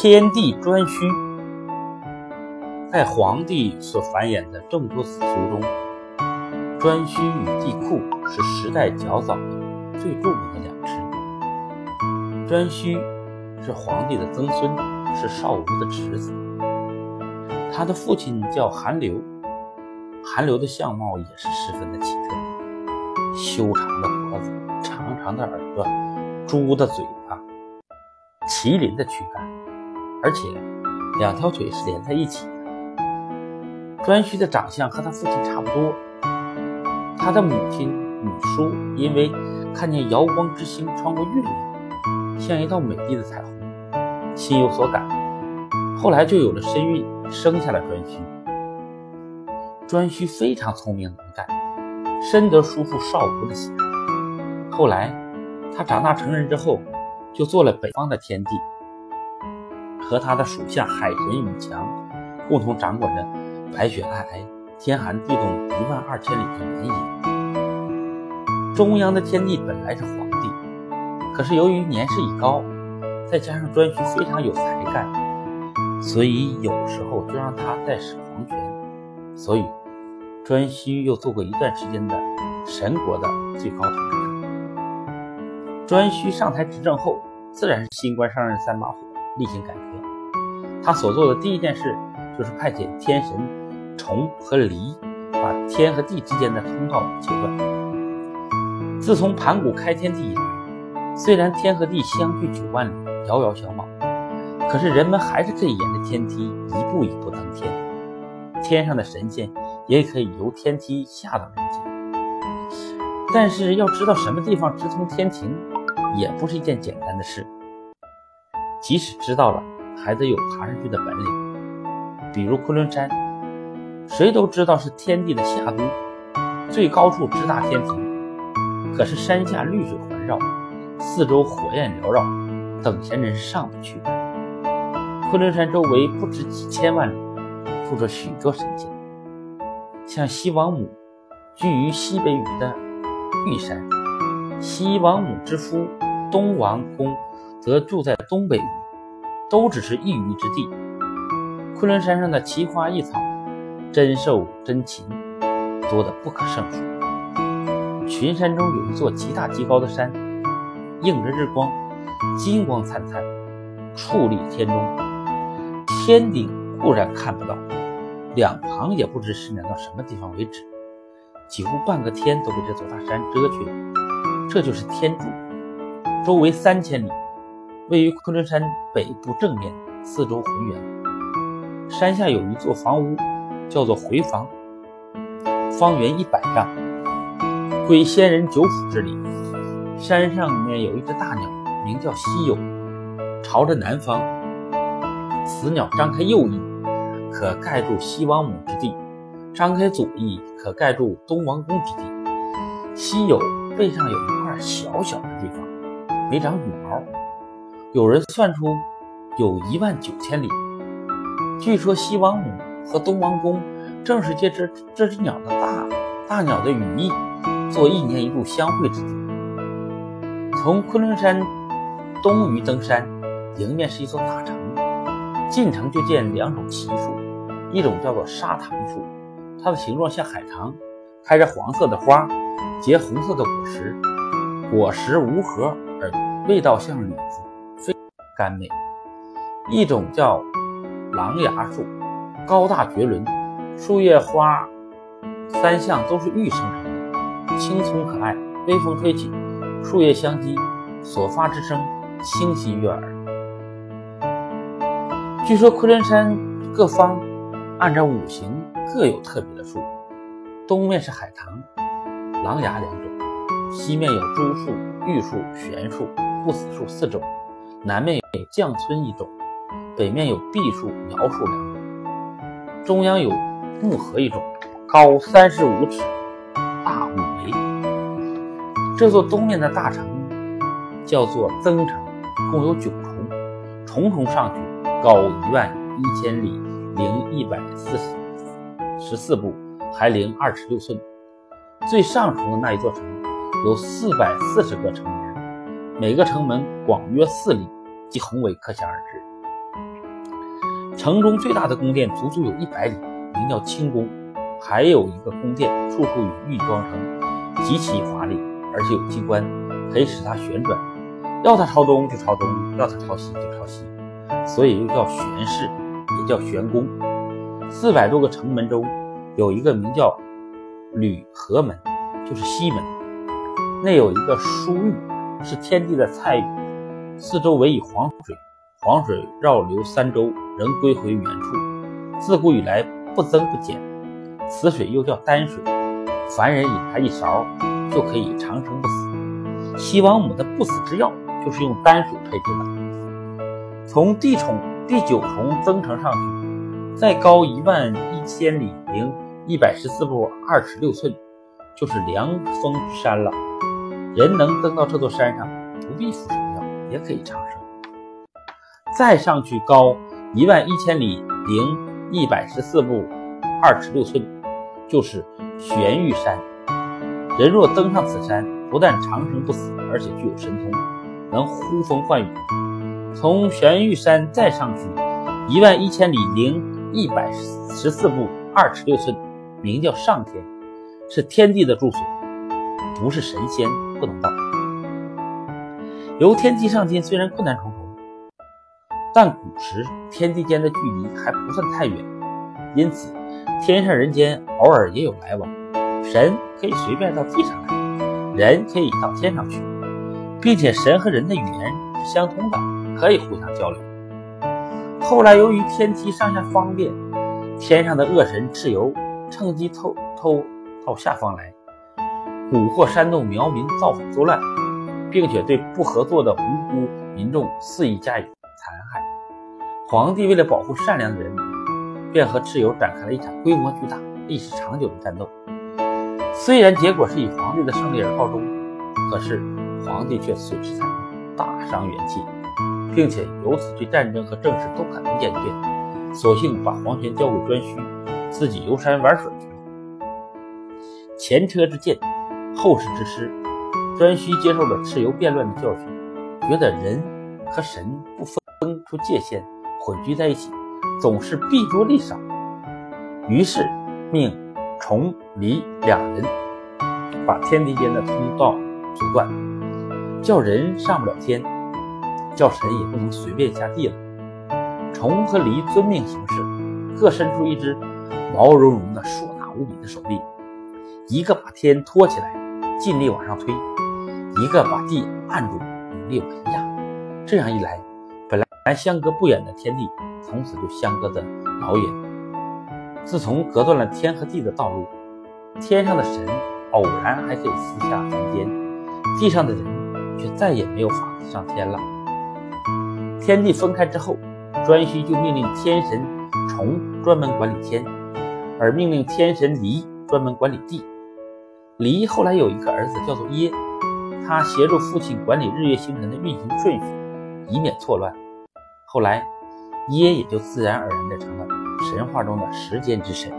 天地颛顼，在黄帝所繁衍的众多子孙中，颛顼与帝喾是时代较早的最著名的两支。颛顼是皇帝的曾孙，是少吴的侄子。他的父亲叫韩流，韩流的相貌也是十分的奇特：修长的脖子，长长的耳朵，猪的嘴巴，麒麟的躯干。而且，两条腿是连在一起的。颛顼的长相和他父亲差不多。他的母亲女叔因为看见瑶光之星穿过月亮，像一道美丽的彩虹，心有所感，后来就有了身孕，生下了颛顼。颛顼非常聪明能干，深得叔父少吴的喜爱。后来，他长大成人之后，就做了北方的天帝。和他的属下海神宇强共同掌管着白雪皑皑、天寒地冻一万二千里的原野。中央的天帝本来是皇帝，可是由于年事已高，再加上颛顼非常有才干，所以有时候就让他代使皇权。所以，颛顼又做过一段时间的神国的最高统治者。颛顼上台执政后，自然是新官上任三把火，例行改革。他所做的第一件事，就是派遣天神虫和离，把天和地之间的通道切断。自从盘古开天地以来，虽然天和地相距九万里，遥遥相望，可是人们还是可以沿着天梯一步一步登天。天上的神仙也可以由天梯下到人间。但是要知道什么地方直通天庭，也不是一件简单的事。即使知道了，还得有爬上去的本领，比如昆仑山，谁都知道是天地的下都，最高处直达天庭。可是山下绿水环绕，四周火焰缭绕，等闲人上不去。昆仑山周围不止几千万里，住着许多神仙，像西王母居于西北隅的玉山，西王母之夫东王公则住在东北。都只是一隅之地。昆仑山上的奇花异草、珍兽珍禽多得不可胜数。群山中有一座极大极高的山，映着日光，金光灿灿，矗立天中。天顶固然看不到，两旁也不知伸展到什么地方为止，几乎半个天都被这座大山遮去了。这就是天柱，周围三千里。位于昆仑山北部正面，四周浑圆。山下有一座房屋，叫做回房，方圆一百丈，归仙人九府之礼。山上面有一只大鸟，名叫西游，朝着南方。此鸟张开右翼，可盖住西王母之地；张开左翼，可盖住东王公之地。西游背上有一块小小的地方，没长羽毛。有人算出有一万九千里。据说西王母和东王公正是借这这只鸟的大大鸟的羽翼，做一年一度相会之地。从昆仑山东隅登山，迎面是一座大城，进城就见两种奇树，一种叫做砂糖树，它的形状像海棠，开着黄色的花，结红色的果实，果实无核而味道像李子。甘美，一种叫狼牙树，高大绝伦，树叶花三项都是玉生成的，青葱可爱，微风吹起，树叶相击，所发之声清晰悦耳。据说昆仑山各方按照五行各有特别的树，东面是海棠、狼牙两种，西面有朱树、玉树、悬树、不死树四种。南面有绛村一种，北面有碧树、苗树两种，中央有木荷一种，高三十五尺，大五围。这座东面的大城叫做增城，共有九重，重重上去高一万一千里零一百四十十四步，还零二尺六寸。最上层的那一座城有四百四十个城门。每个城门广约四里，其宏伟可想而知。城中最大的宫殿足足有一百里，名叫清宫。还有一个宫殿，处处与玉装成，极其华丽，而且有机关，可以使它旋转，要它朝东就朝东，要它朝西就朝西，所以又叫玄室，也叫玄宫。四百多个城门中，有一个名叫吕河门，就是西门，内有一个书玉，是天地的菜玉，四周围以黄水，黄水绕流三周，仍归回原处，自古以来不增不减。此水又叫丹水，凡人饮它一勺，就可以长生不死。西王母的不死之药就是用丹水配制的。从地重第九重增城上去，再高一万一千里零一百十四步二尺六寸，就是凉风山了。人能登到这座山上，不必服什么药，也可以长生。再上去高一万一千里零一百十四步二尺六寸。就是玄玉山，人若登上此山，不但长生不死，而且具有神通，能呼风唤雨。从玄玉山再上去一万一千里零一百十四步二尺六寸，名叫上天，是天地的住所，不是神仙不能到。由天际上天虽然困难重重，但古时天地间的距离还不算太远，因此。天上人间偶尔也有来往，神可以随便到地上来，人可以到天上去，并且神和人的语言是相通的，可以互相交流。后来由于天梯上下方便，天上的恶神蚩尤趁机偷偷到下方来，蛊惑煽动苗民造反作乱，并且对不合作的无辜民众肆意加以残害。皇帝为了保护善良的人民。便和蚩尤展开了一场规模巨大、历史长久的战斗。虽然结果是以皇帝的胜利而告终，可是皇帝却损失惨重，大伤元气，并且由此对战争和政事都感到厌倦，索性把皇权交给颛顼，自己游山玩水去了。前车之鉴，后事之师，颛顼接受了蚩尤变乱的教训，觉得人和神不分出界限，混居在一起。总是弊多利少，于是命重、离两人把天地间的通道阻断，叫人上不了天，叫神也不能随便下地了。重和离遵命行事，各伸出一只毛茸茸的、硕大无比的手臂，一个把天托起来，尽力往上推；一个把地按住，努力往下压。这样一来，本来相隔不远的天地。从此就相隔得老远。自从隔断了天和地的道路，天上的神偶然还可以私下凡间，地上的人却再也没有法子上天了。天地分开之后，颛顼就命令天神重专门管理天，而命令天神离专门管理地。离后来有一个儿子叫做耶，他协助父亲管理日月星辰的运行顺序，以免错乱。后来。耶也就自然而然的成了神话中的时间之神。